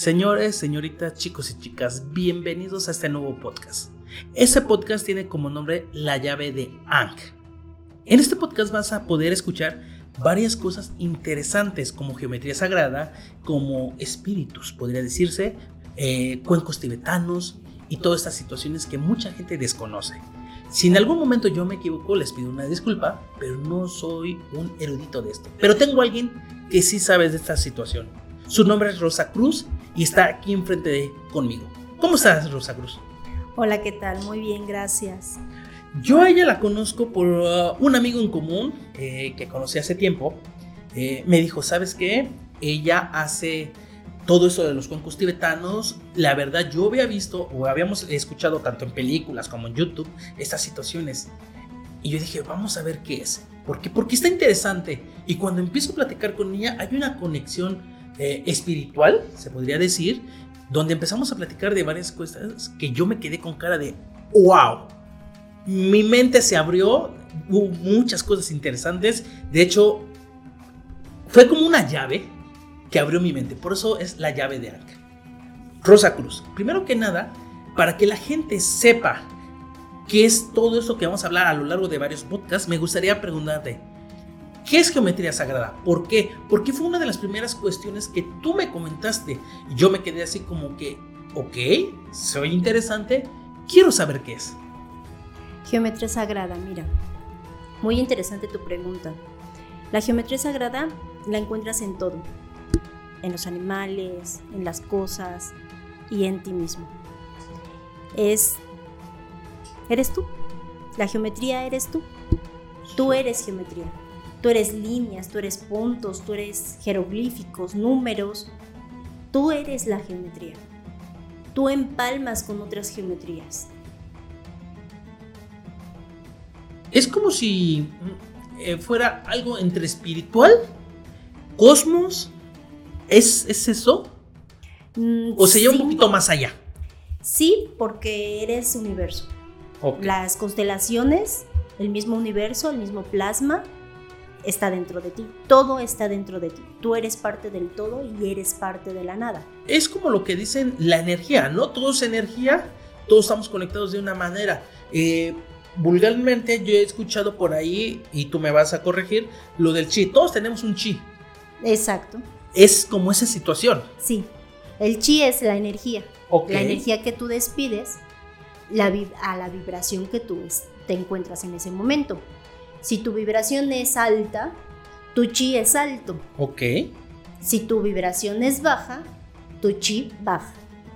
Señores, señoritas, chicos y chicas, bienvenidos a este nuevo podcast. Este podcast tiene como nombre La llave de Ankh. En este podcast vas a poder escuchar varias cosas interesantes como geometría sagrada, como espíritus, podría decirse, eh, cuencos tibetanos y todas estas situaciones que mucha gente desconoce. Si en algún momento yo me equivoco, les pido una disculpa, pero no soy un erudito de esto. Pero tengo a alguien que sí sabe de esta situación. Su nombre es Rosa Cruz y está aquí enfrente de conmigo. ¿Cómo estás, Rosa Cruz? Hola, ¿qué tal? Muy bien, gracias. Yo a ella la conozco por uh, un amigo en común eh, que conocí hace tiempo. Eh, me dijo, ¿sabes qué? Ella hace todo eso de los cuencos tibetanos, la verdad yo había visto o habíamos escuchado tanto en películas como en YouTube estas situaciones. Y yo dije, vamos a ver qué es. ¿Por qué? Porque está interesante. Y cuando empiezo a platicar con ella, hay una conexión eh, espiritual, se podría decir, donde empezamos a platicar de varias cosas que yo me quedé con cara de, wow. Mi mente se abrió, hubo muchas cosas interesantes. De hecho, fue como una llave que abrió mi mente. Por eso es la llave de Anka. Rosa Cruz, primero que nada, para que la gente sepa qué es todo eso que vamos a hablar a lo largo de varios podcasts, me gustaría preguntarte, ¿qué es geometría sagrada? ¿Por qué? Porque fue una de las primeras cuestiones que tú me comentaste. Y yo me quedé así como que, ok, soy interesante, quiero saber qué es. Geometría sagrada, mira, muy interesante tu pregunta. La geometría sagrada la encuentras en todo, en los animales, en las cosas y en ti mismo. Es, eres tú. La geometría eres tú. Tú eres geometría. Tú eres líneas, tú eres puntos, tú eres jeroglíficos, números. Tú eres la geometría. Tú empalmas con otras geometrías. Es como si eh, fuera algo entre espiritual, cosmos ¿Es, eso? Mm, ¿O sería un poquito más allá? Sí, porque eres universo. Las constelaciones, el mismo universo, el mismo plasma, está dentro de ti. Todo está dentro de ti. Tú eres parte del todo y eres parte de la nada. Es como lo que dicen la energía, ¿no? Todo es energía, todos estamos conectados de una manera. Eh, vulgarmente yo he escuchado por ahí, y tú me vas a corregir, lo del chi. Todos tenemos un chi. Exacto es como esa situación. Sí, el chi es la energía. La energía que tú despides la, a la vibración que tú te encuentras en ese momento. Si tu vibración es alta, tu chi es alto. Ok. Si tu vibración es baja, tu chi baja.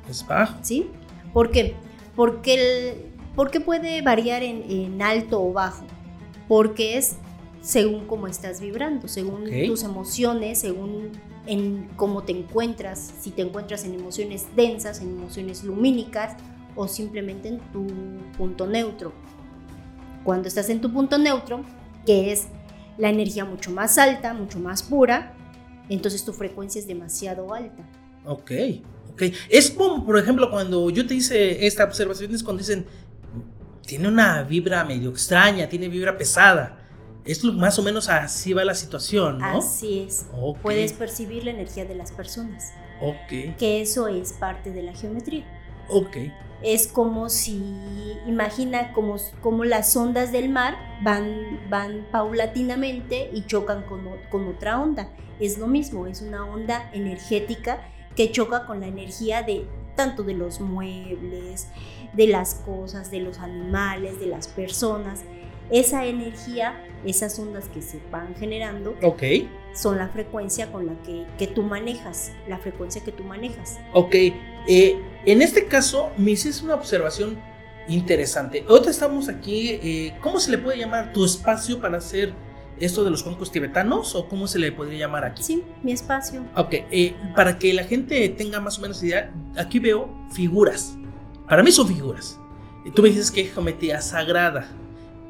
Es baja. ¿Sí? ¿Por qué? Porque, el, porque puede variar en, en alto o bajo. Porque es según cómo estás vibrando, según tus emociones, según en cómo te encuentras, si te encuentras en emociones densas, en emociones lumínicas o simplemente en tu punto neutro. Cuando estás en tu punto neutro, que es la energía mucho más alta, mucho más pura, entonces tu frecuencia es demasiado alta. Ok, ok. Es como, por ejemplo, cuando yo te hice esta observación, es cuando dicen, tiene una vibra medio extraña, tiene vibra pesada. Es más o menos así va la situación, ¿no? Así es. Puedes percibir la energía de las personas. Ok. Que eso es parte de la geometría. Ok. Es como si, imagina como, como las ondas del mar van, van paulatinamente y chocan con, con otra onda. Es lo mismo, es una onda energética que choca con la energía de tanto de los muebles, de las cosas, de los animales, de las personas esa energía, esas ondas que se van generando, okay. son la frecuencia con la que, que, tú manejas, la frecuencia que tú manejas. Ok, eh, en este caso me hiciste una observación interesante. Ahorita estamos aquí, eh, ¿cómo se le puede llamar tu espacio para hacer esto de los cuencos tibetanos o cómo se le podría llamar aquí? Sí, mi espacio. Ok, eh, para que la gente tenga más o menos idea, aquí veo figuras. Para mí son figuras. Tú me dices que es geometría sagrada.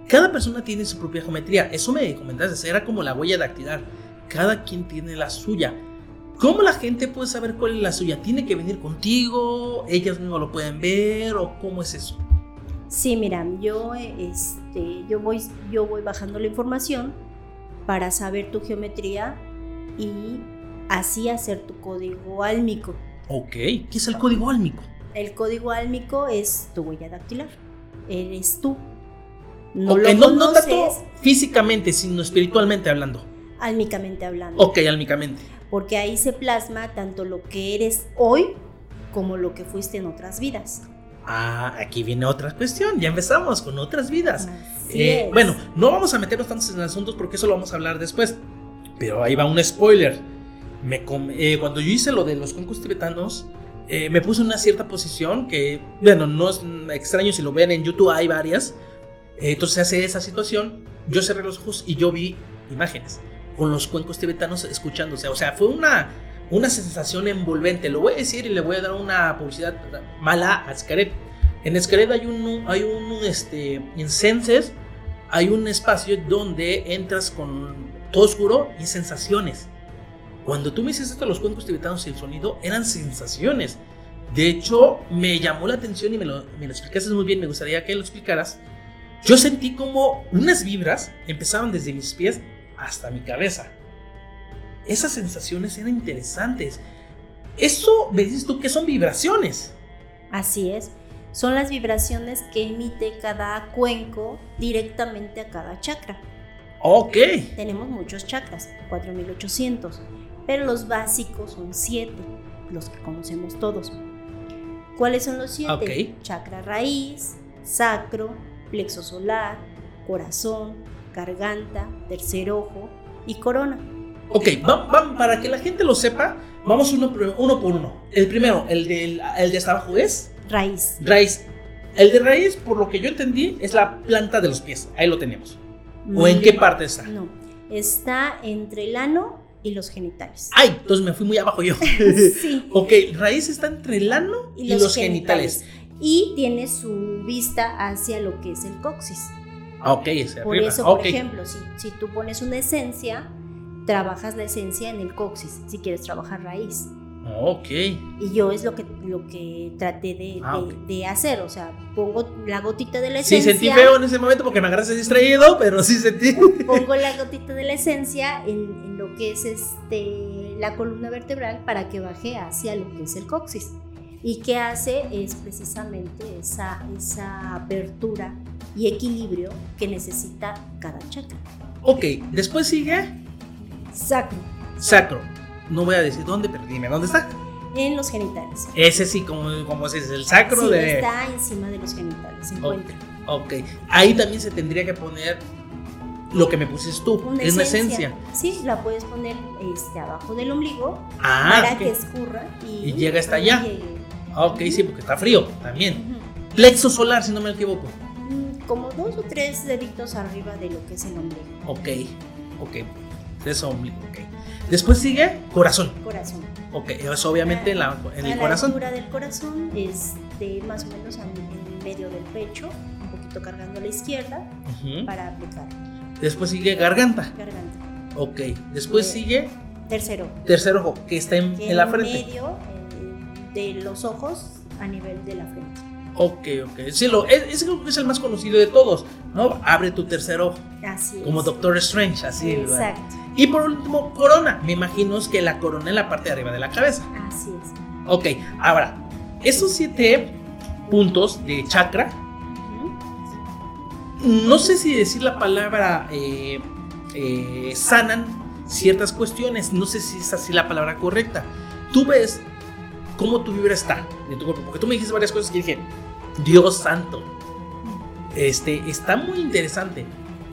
Cada persona tiene su propia geometría. Eso me comentaste, era como la huella dactilar. Cada quien tiene la suya. ¿Cómo la gente puede saber cuál es la suya? ¿Tiene que venir contigo? ¿Ellas mismas lo pueden ver? ¿O cómo es eso? Sí, mira, yo, este, yo, voy, yo voy bajando la información para saber tu geometría y así hacer tu código álmico. Ok, ¿qué es el código álmico? El código álmico es tu huella dactilar. Eres tú. No okay, lo no, no tanto físicamente, sino espiritualmente hablando. Álmicamente hablando. Ok, álmicamente. Porque ahí se plasma tanto lo que eres hoy como lo que fuiste en otras vidas. Ah, aquí viene otra cuestión. Ya empezamos con otras vidas. Eh, bueno, no vamos a meternos tantos en asuntos porque eso lo vamos a hablar después. Pero ahí va un spoiler. Me eh, cuando yo hice lo de los cuencos tibetanos, eh, me puse en una cierta posición que, bueno, no es extraño si lo ven en YouTube, hay varias. entonces se hace esa situación. Yo cerré los ojos y yo vi imágenes con los cuencos tibetanos escuchándose. O sea, fue una una sensación envolvente. Lo voy a decir y le voy a dar una publicidad mala a Xcaret. En Xcaret hay un, hay un, este, en Senses, hay un espacio donde entras con todo oscuro y sensaciones. Cuando tú me hiciste esto los cuencos tibetanos y el sonido, eran sensaciones. De hecho, me llamó la atención y me lo, me lo explicaste muy bien, me gustaría que lo explicaras. Yo sentí como unas vibras empezaban desde mis pies hasta mi cabeza esas sensaciones eran interesantes. Eso me dices tú que son vibraciones. Así es. Son las vibraciones que emite cada cuenco directamente a cada chakra. Ok. Tenemos muchos chakras, 4800, pero los básicos son 7, los que conocemos todos. ¿Cuáles son los 7? Chakra raíz, sacro, plexo solar, corazón, garganta, tercer ojo y corona. Ok, para que la gente lo sepa, vamos uno, uno por uno. El primero, el, del, el de hasta abajo es... Raíz. Raíz. El de raíz, por lo que yo entendí, es la planta de los pies. Ahí lo tenemos. ¿O en qué parte está? No, está entre el ano y los genitales. Ay, entonces me fui muy abajo yo. sí. Ok, raíz está entre el ano y, los, genitales. Y tiene su vista hacia lo que es el coxis. Ah, ok, Por eso, por ejemplo, si, si tú pones una esencia, trabajas la esencia en el coxis, si quieres trabajar raíz. Ok. Y yo es lo que, lo que traté de, ah, de, hacer, o sea, pongo la gotita de la esencia. Sí, sentí feo en ese momento porque me agarraste distraído, pero sí sentí. Pongo la gotita de la esencia en, en, lo que es este, la columna vertebral para que baje hacia lo que es el coxis. Y qué hace es precisamente esa, esa apertura y equilibrio que necesita cada chakra. Ok, después sigue Sacro. Sacro. No voy a decir dónde, pero dime dónde está. En los genitales. Ese sí, como, como es el sacro sí, de. Está encima de los genitales, se encuentra. Ok. Ahí también se tendría que poner lo que me pusiste tú, una es una esencia. Sí, la puedes poner este, abajo del ombligo ah, para que escurra y, y llega hasta allá. Ah, ok, sí, porque está frío también. Plexo solar, si no me equivoco. Como dos o tres deditos arriba de lo que es el ombligo. Ok, ok eso ombligo, ok. Después sigue corazón. Corazón. Ok, eso obviamente en, la, en el corazón. La altura del corazón es de más o menos en medio del pecho, un poquito cargando a la izquierda para aplicar. Después sigue garganta. Garganta. Ok, después sigue... Tercero. Tercer ojo, que está en, en la frente. En medio de los ojos a nivel de la frente. Ok, ok. Sí, lo, ese creo que es el más conocido de todos, ¿no? Abre tu tercer ojo. Así Como Doctor Strange, así. Exacto. Y por último, corona. Me imagino que la corona en la parte de arriba de la cabeza. Así es. Ok, ahora, esos siete puntos de chakra, no sé si decir la palabra eh, eh, sanan ciertas cuestiones, no sé si es así la palabra correcta. Tú ves cómo tu vibra está en tu cuerpo, porque tú me dijiste varias cosas que dije, Dios santo, este, está muy interesante.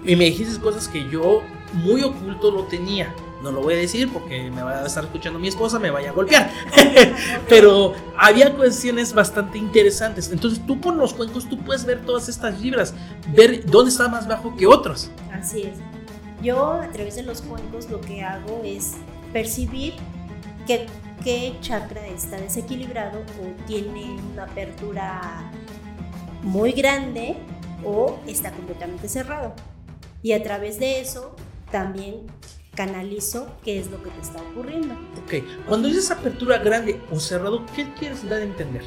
Y me dijiste cosas que yo muy oculto lo tenía. No lo voy a decir porque me va a estar escuchando mi esposa, me vaya a golpear. Pero había cuestiones bastante interesantes. Entonces tú con los cuencos tú puedes ver todas estas vibras, ver dónde está más bajo que otros. Así es. Yo a través de los cuencos lo que hago es percibir que, qué chakra está desequilibrado o tiene una apertura muy grande o está completamente cerrado. Y a través de eso también canalizo qué es lo que te está ocurriendo. Ok, cuando dices apertura grande o cerrado, ¿qué quieres dar a entender?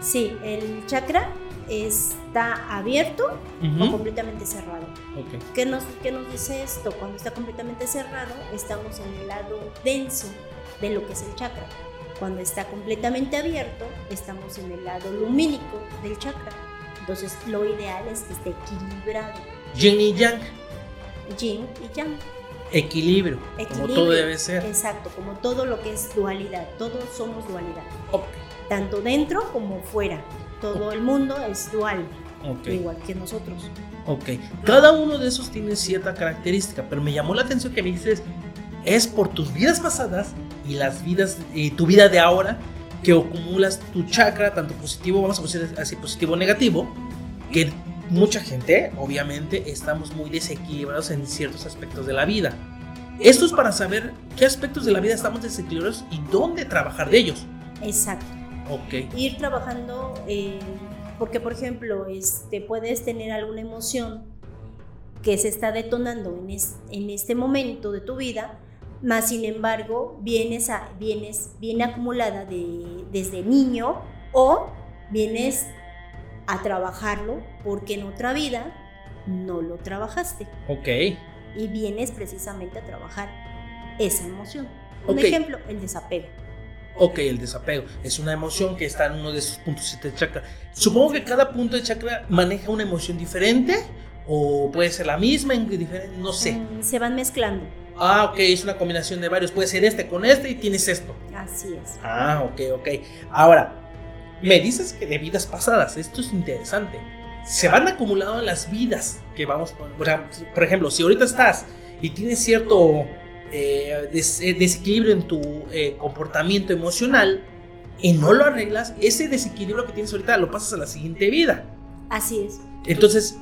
Sí, el chakra está abierto o completamente cerrado. Okay. ¿Qué, nos, ¿Qué nos dice esto? Cuando está completamente cerrado, estamos en el lado denso de lo que es el chakra. Cuando está completamente abierto, estamos en el lado lumínico del chakra. Entonces, lo ideal es que esté equilibrado. Yin y yang. Yin y yang. Equilibrio, como todo debe ser. Exacto, como todo lo que es dualidad. Todos somos dualidad. Tanto dentro como fuera. Todo el mundo es dual. Igual que nosotros. Ok. Cada uno de esos tiene cierta característica, pero me llamó la atención que me dices, es por tus vidas pasadas y las vidas, y tu vida de ahora, que acumulas tu chakra, tanto positivo, vamos a decir así, positivo o negativo, que mucha gente, obviamente, estamos muy desequilibrados en ciertos aspectos de la vida. Esto es para saber qué aspectos de la vida estamos desequilibrados y dónde trabajar de ellos. Exacto. Ok. Ir trabajando, eh, porque por ejemplo, este, puedes tener alguna emoción que se está detonando en, en este momento de tu vida, más sin embargo, vienes, a, vienes viene acumulada de, desde niño o vienes a trabajarlo porque en otra vida no lo trabajaste. Ok. Y vienes precisamente a trabajar esa emoción. Un ejemplo, el desapego. Ok, el desapego. Es una emoción que está en uno de esos puntos de chakra. Supongo que cada punto de chakra maneja una emoción diferente o puede ser la misma, diferente, no sé. Mm, se van mezclando. Ah, ok, es una combinación de varios. Puede ser este con este y tienes esto. Así es. Ah, ok, ok. Ahora, me dices que de vidas pasadas, esto es interesante. Se van acumulando las vidas que vamos, por ejemplo, si ahorita estás y tienes cierto eh, eh, desequilibrio en tu eh, comportamiento emocional y no lo arreglas, ese desequilibrio que tienes ahorita lo pasas a la siguiente vida. Así es. Entonces,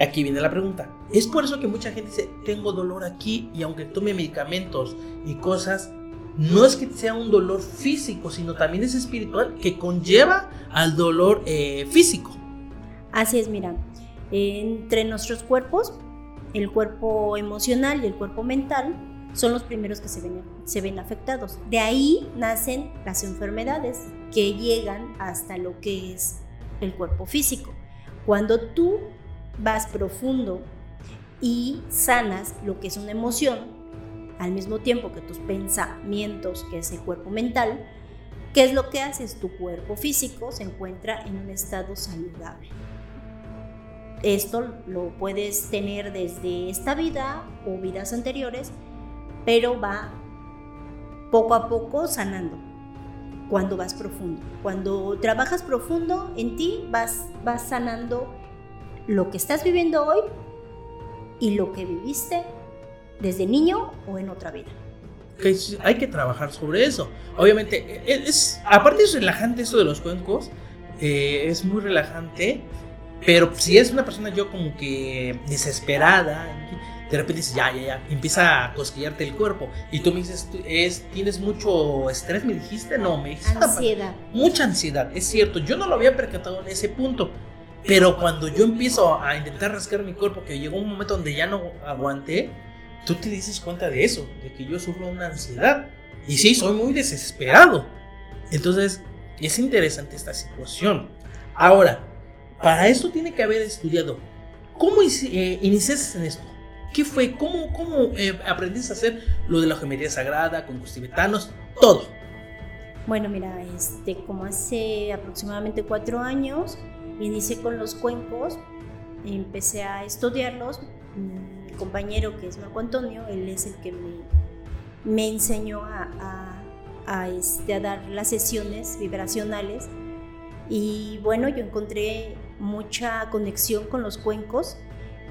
aquí viene la pregunta. Es por eso que mucha gente dice, tengo dolor aquí y aunque tome medicamentos y cosas, no es que sea un dolor físico, sino también es espiritual que conlleva al dolor eh, físico. Así es, mira, entre nuestros cuerpos, el cuerpo emocional y el cuerpo mental son los primeros que se ven, se ven afectados. De ahí nacen las enfermedades que llegan hasta lo que es el cuerpo físico. Cuando tú vas profundo y sanas lo que es una emoción, al mismo tiempo que tus pensamientos, que es el cuerpo mental, ¿qué es lo que haces? Tu cuerpo físico se encuentra en un estado saludable. Esto lo puedes tener desde esta vida o vidas anteriores, pero va poco a poco sanando cuando vas profundo. Cuando trabajas profundo en ti, vas, vas sanando lo que estás viviendo hoy y lo que viviste desde niño o en otra vida. hay que trabajar sobre eso. Obviamente, e, es, aparte es relajante eso de los cuencos, eh, es muy relajante, pero si es una persona yo como que desesperada, de repente dices, ya, ya, ya, empieza a cosquillarte el cuerpo. Y tú me dices, es, ¿tienes mucho estrés? ¿Me dijiste? No, me dijiste. Ansiedad. Mucha ansiedad, es cierto. Yo no lo había percatado en ese punto. Pero cuando yo empiezo a intentar rascar mi cuerpo, que llegó un momento donde ya no aguanté, tú te dices cuenta de eso, de que yo sufro una ansiedad. Y sí, soy muy desesperado. Entonces, es interesante esta situación. Ahora, para esto tiene que haber estudiado. ¿Cómo eh, iniciaste en esto? ¿Qué fue? ¿Cómo, cómo eh, aprendiste a hacer lo de la geometría sagrada, con los tibetanos? Todo. Bueno, mira, este, como hace aproximadamente cuatro años, inicié con los cuencos, empecé a estudiarlos. Mi compañero, que es Marco Antonio, él es el que me, enseñó este, a dar las sesiones vibracionales. Y bueno, yo encontré mucha conexión con los cuencos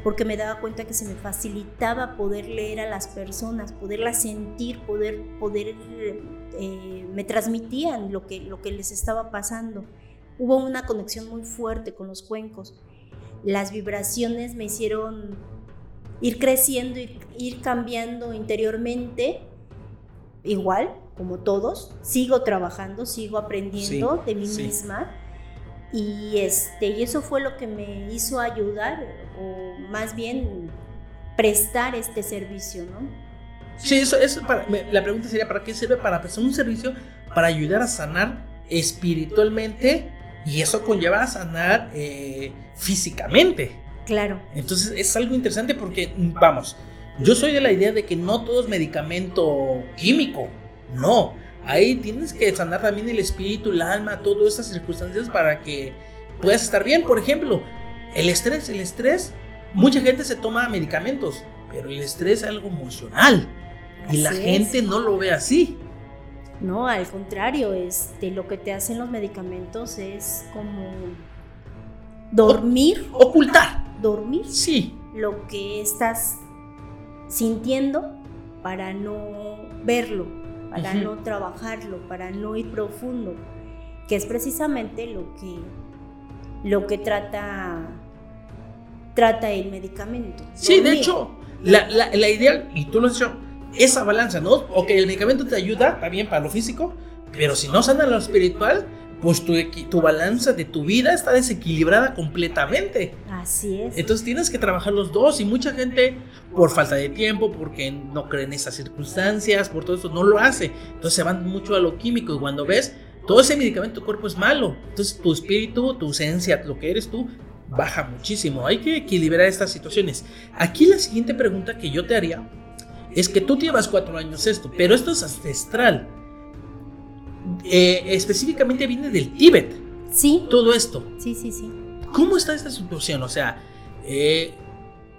porque me daba cuenta que se me facilitaba poder leer a las personas, poderlas sentir, poder, poder, eh, me transmitían lo que, lo que les estaba pasando. Hubo una conexión muy fuerte con los cuencos. Las vibraciones me hicieron ir creciendo, y ir cambiando interiormente, igual como todos. Sigo trabajando, sigo aprendiendo de mí misma. Y, este, y eso fue lo que me hizo ayudar, o más bien prestar este servicio, ¿no? Sí, eso, es para, la pregunta sería, ¿para qué sirve? Para prestar un servicio para ayudar a sanar espiritualmente y eso conlleva a sanar eh, físicamente. Claro. Entonces es algo interesante porque, vamos, yo soy de la idea de que no todo es medicamento químico, no. ahí tienes que sanar también el espíritu, el alma, todas estas circunstancias para que puedas estar bien. Por ejemplo, el estrés, el estrés, mucha gente se toma medicamentos, pero el estrés es algo emocional y la gente no lo ve así. No, al contrario, este, lo que te hacen los medicamentos es como dormir. ocultar. Dormir. Sí. Lo que estás sintiendo para no verlo, para no trabajarlo, para no ir profundo, que es precisamente lo que, lo que trata, trata el medicamento. Sí, de hecho, la, la, la idea, y tú lo has dicho, esa balanza, ¿no? Ok, el medicamento te ayuda, bien para lo físico, pero si no sana lo espiritual, pues tu, tu balanza de tu vida está desequilibrada completamente. Así es. Entonces tienes que trabajar los dos y mucha gente por falta de tiempo, porque no cree en esas circunstancias, por todo eso no lo hace. Entonces se van mucho a lo químico y cuando ves todo ese medicamento tu cuerpo es malo. Entonces tu espíritu, tu esencia, lo que eres tú, baja muchísimo. Hay que equilibrar estas situaciones. Aquí la siguiente pregunta que yo te haría es que tú llevas cuatro años esto, pero esto es ancestral. Eh, específicamente viene del Tíbet. Sí. Todo esto. Sí, sí, sí. ¿Cómo está esta situación? O sea, eh,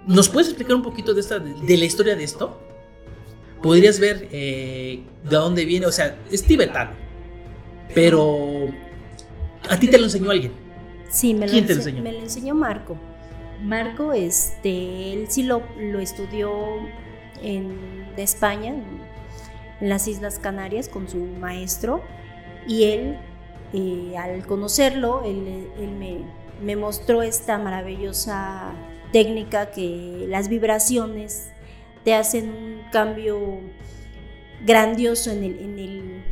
¿nos puedes explicar un poquito de, esta, de, la historia de esto? Podrías ver eh, de dónde viene, o sea, es tibetano, pero a ti te lo enseñó alguien. Sí, me lo, ¿Quién te lo enseñó? Me lo enseñó Marco. Marco, este, él sí lo, lo estudió en, de España, en, las Islas Canarias, con su maestro, y él, eh, al conocerlo, él, me, me, mostró esta maravillosa técnica que las vibraciones te hacen un cambio grandioso en el, en el,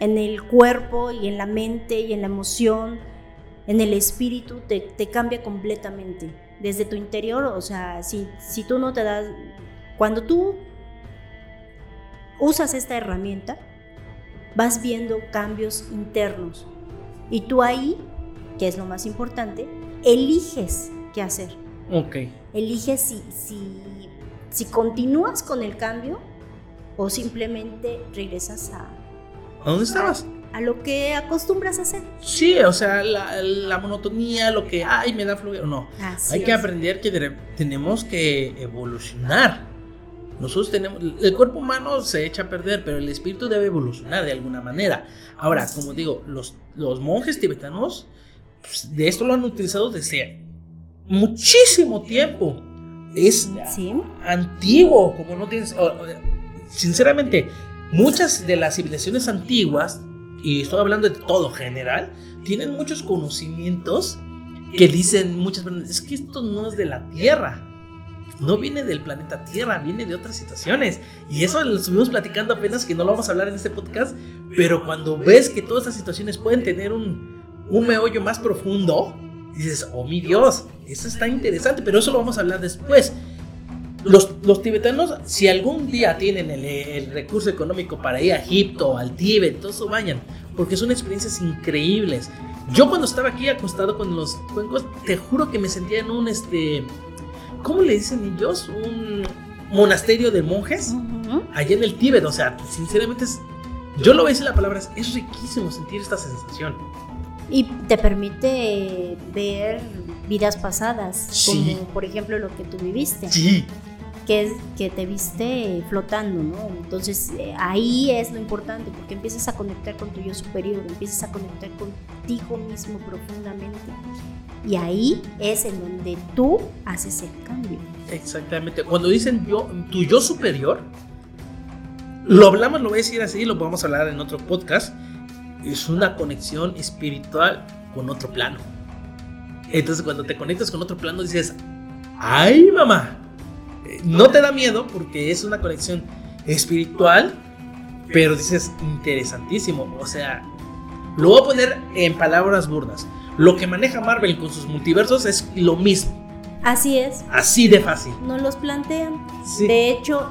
en el cuerpo y en la mente y en la emoción, en el espíritu, te, te cambia completamente desde tu interior, o sea, si, si tú no te das, cuando tú usas esta herramienta, vas viendo cambios internos. Y tú ahí, que es lo más importante, eliges qué hacer. Ok. Eliges si, si, si continúas con el cambio o simplemente regresas a... ¿A dónde estabas? A, lo que acostumbras a hacer. Sí, o sea, la, monotonía, lo que, ay, me da fluido. No, hay que aprender que tenemos que evolucionar. Nosotros tenemos, el cuerpo humano se echa a perder, pero el espíritu debe evolucionar de alguna manera. Ahora, como digo, los, los monjes tibetanos, pues, de esto lo han utilizado desde muchísimo tiempo. Es antiguo, como no tienes... Sinceramente, muchas de las civilizaciones antiguas, y estoy hablando de todo general, tienen muchos conocimientos que dicen muchas veces, es que esto no es de la Tierra no viene del planeta Tierra, viene de otras situaciones. Y eso lo estuvimos platicando apenas que no lo vamos a hablar en este podcast, pero cuando ves que todas estas situaciones pueden tener un, un meollo más profundo, dices, oh mi Dios, eso está interesante, pero eso lo vamos a hablar después. Los, los tibetanos, si algún día tienen el, el, recurso económico para ir a Egipto, al Tíbet, todo eso vayan, porque son experiencias increíbles. Yo cuando estaba aquí acostado con los cuencos, te juro que me sentía en un este ¿cómo le dicen ellos? Un monasterio de monjes allá en el Tíbet. O sea, sinceramente, es, yo lo veo en la palabra, es riquísimo sentir esta sensación. Y te permite ver vidas pasadas, como por ejemplo lo que tú viviste. Sí. Que, que te viste flotando, ¿no? Entonces eh, ahí es lo importante, porque empiezas a conectar con tu yo superior, empiezas a conectar contigo mismo profundamente. Y ahí es en donde tú haces el cambio. Exactamente. Cuando dicen yo, tu yo superior, lo hablamos, lo voy a decir así, lo a hablar en otro podcast. Es una conexión espiritual con otro plano. Entonces cuando te conectas con otro plano dices, ay mamá, no te da miedo porque es una conexión espiritual, pero dices interesantísimo. O sea, lo voy a poner en palabras burdas. Lo que maneja Marvel con sus multiversos es lo mismo. Así es. Así de fácil. No los plantean. De hecho,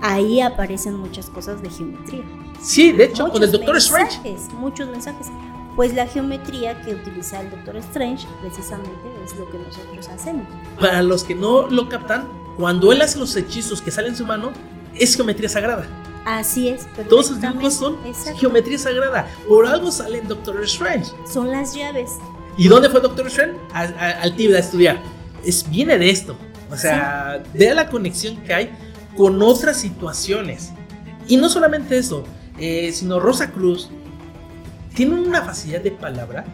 ahí aparecen muchas cosas de geometría. Sí, de hecho, con el Doctor Strange. Muchos mensajes. Pues la geometría que utiliza el Doctor Strange precisamente es lo que nosotros hacemos. Para los que no lo captan, cuando él hace los hechizos que salen en su mano, es geometría sagrada. Así es. Todos sus dibujos son geometría sagrada. Por algo sale en Doctor Strange. Son las llaves. ¿Y dónde fue Doctor Strange? al Tíbet a estudiar. Es, viene de esto. O sea, de la conexión que hay con otras situaciones. Y no solamente eso, eh, sino Rosa Cruz tiene una facilidad de palabra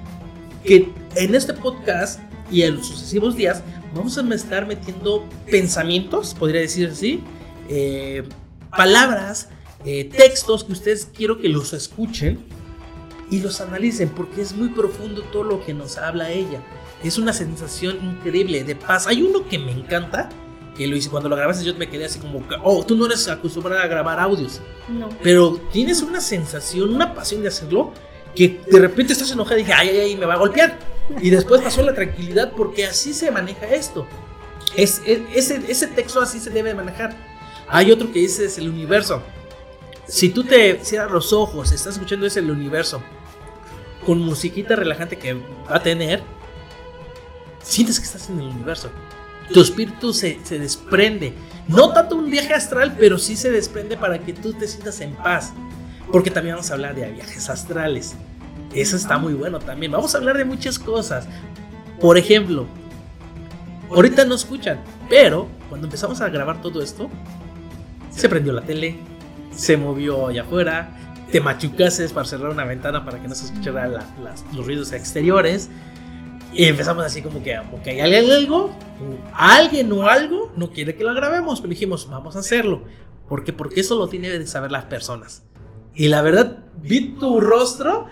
que en este podcast y en los sucesivos días vamos a estar metiendo pensamientos, podría decir así, eh, palabras, eh, textos que ustedes quiero que los escuchen y los analicen porque es muy profundo todo lo que nos habla ella. Es una sensación increíble de paz. Hay uno que me encanta, que lo hice cuando lo grabaste yo me quedé así como, oh, tú no eres acostumbrada a grabar audios. No. Pero tienes una sensación, una pasión de hacerlo que de repente estás enojada y dije, ay, ay, ay, me va a golpear. Y después pasó la tranquilidad porque así se maneja esto. Es, ese, ese texto así se debe manejar. Hay otro que dice es el universo. Si tú te cierras los ojos, estás escuchando ese el universo con musiquita relajante que va a tener, sientes que estás en el universo. Tu espíritu se, se desprende. No tanto un viaje astral, pero sí se desprende para que tú te sientas en paz. Porque también vamos a hablar de viajes astrales. Eso está muy bueno también. Vamos a hablar de muchas cosas. Por ejemplo, ahorita no escuchan, pero cuando empezamos a grabar todo esto, se prendió la tele, se movió allá afuera, te machucases para cerrar una ventana para que no se escucharan los ruidos exteriores. Y empezamos así como que, ok, hay algo, alguien o algo no quiere que lo grabemos, pero dijimos, vamos a hacerlo. ¿Por qué? Porque eso lo tienen de saber las personas. Y la verdad, vi tu rostro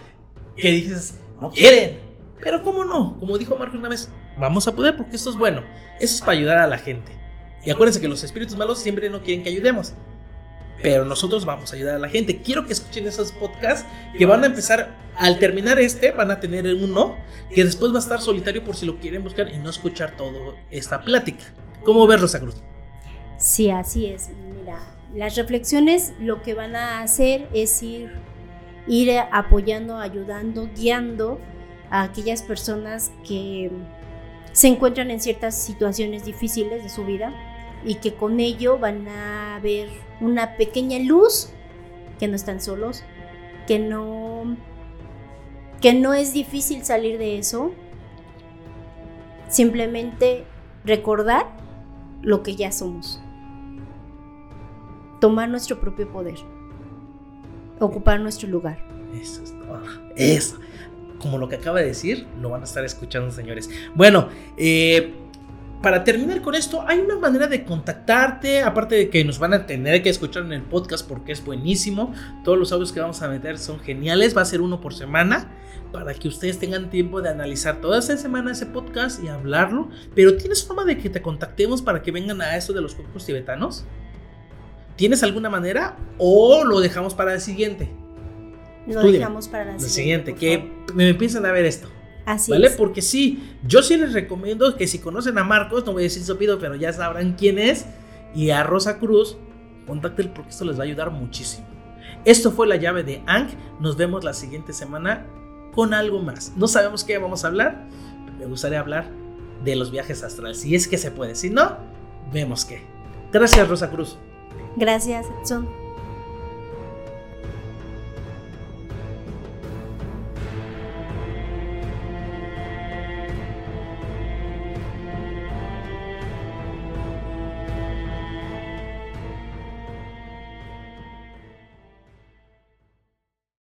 que dices, no quieren. Pero ¿cómo no? Como dijo Marco una vez, vamos a poder porque esto es bueno. Eso es para ayudar a la gente. Y acuérdense que los espíritus malos siempre no quieren que ayudemos. Pero nosotros vamos a ayudar a la gente. Quiero que escuchen esos podcasts que van a empezar, al terminar este, van a tener uno que después va a estar solitario por si lo quieren buscar y no escuchar toda esta plática. ¿Cómo ves, Rosa Cruz? Sí, así es. Mira, las reflexiones lo que van a hacer es ir, ir apoyando, ayudando, guiando a aquellas personas que se encuentran en ciertas situaciones difíciles de su vida y que con ello van a ver una pequeña luz, que no están solos, que no que no es difícil salir de eso. Simplemente recordar lo que ya somos tomar nuestro propio poder, ocupar nuestro lugar. Eso es todo. Eso. Como lo que acaba de decir, lo van a estar escuchando, señores. Bueno, eh, para terminar con esto, hay una manera de contactarte, aparte de que nos van a tener que escuchar en el podcast porque es buenísimo. Todos los audios que vamos a meter son geniales, va a ser uno por semana para que ustedes tengan tiempo de analizar toda esa semana ese podcast y hablarlo. Pero ¿tienes forma de que te contactemos para que vengan a eso de los cuerpos tibetanos? ¿Tienes alguna manera o lo dejamos para el siguiente? Lo dejamos para la siguiente. siguiente, que me empiecen a ver esto. Así ¿Vale? Porque sí, yo sí les recomiendo que si conocen a Marcos, no voy a decir Sopido, pero ya sabrán quién es, y a Rosa Cruz, contáctenlo porque esto les va a ayudar muchísimo. Esto fue la llave de Ang. Nos vemos la siguiente semana con algo más. No sabemos qué vamos a hablar. me gustaría hablar de los viajes astrales. Si es que se puede. Si no, vemos qué. Gracias, Rosa Cruz. Gracias, Edson.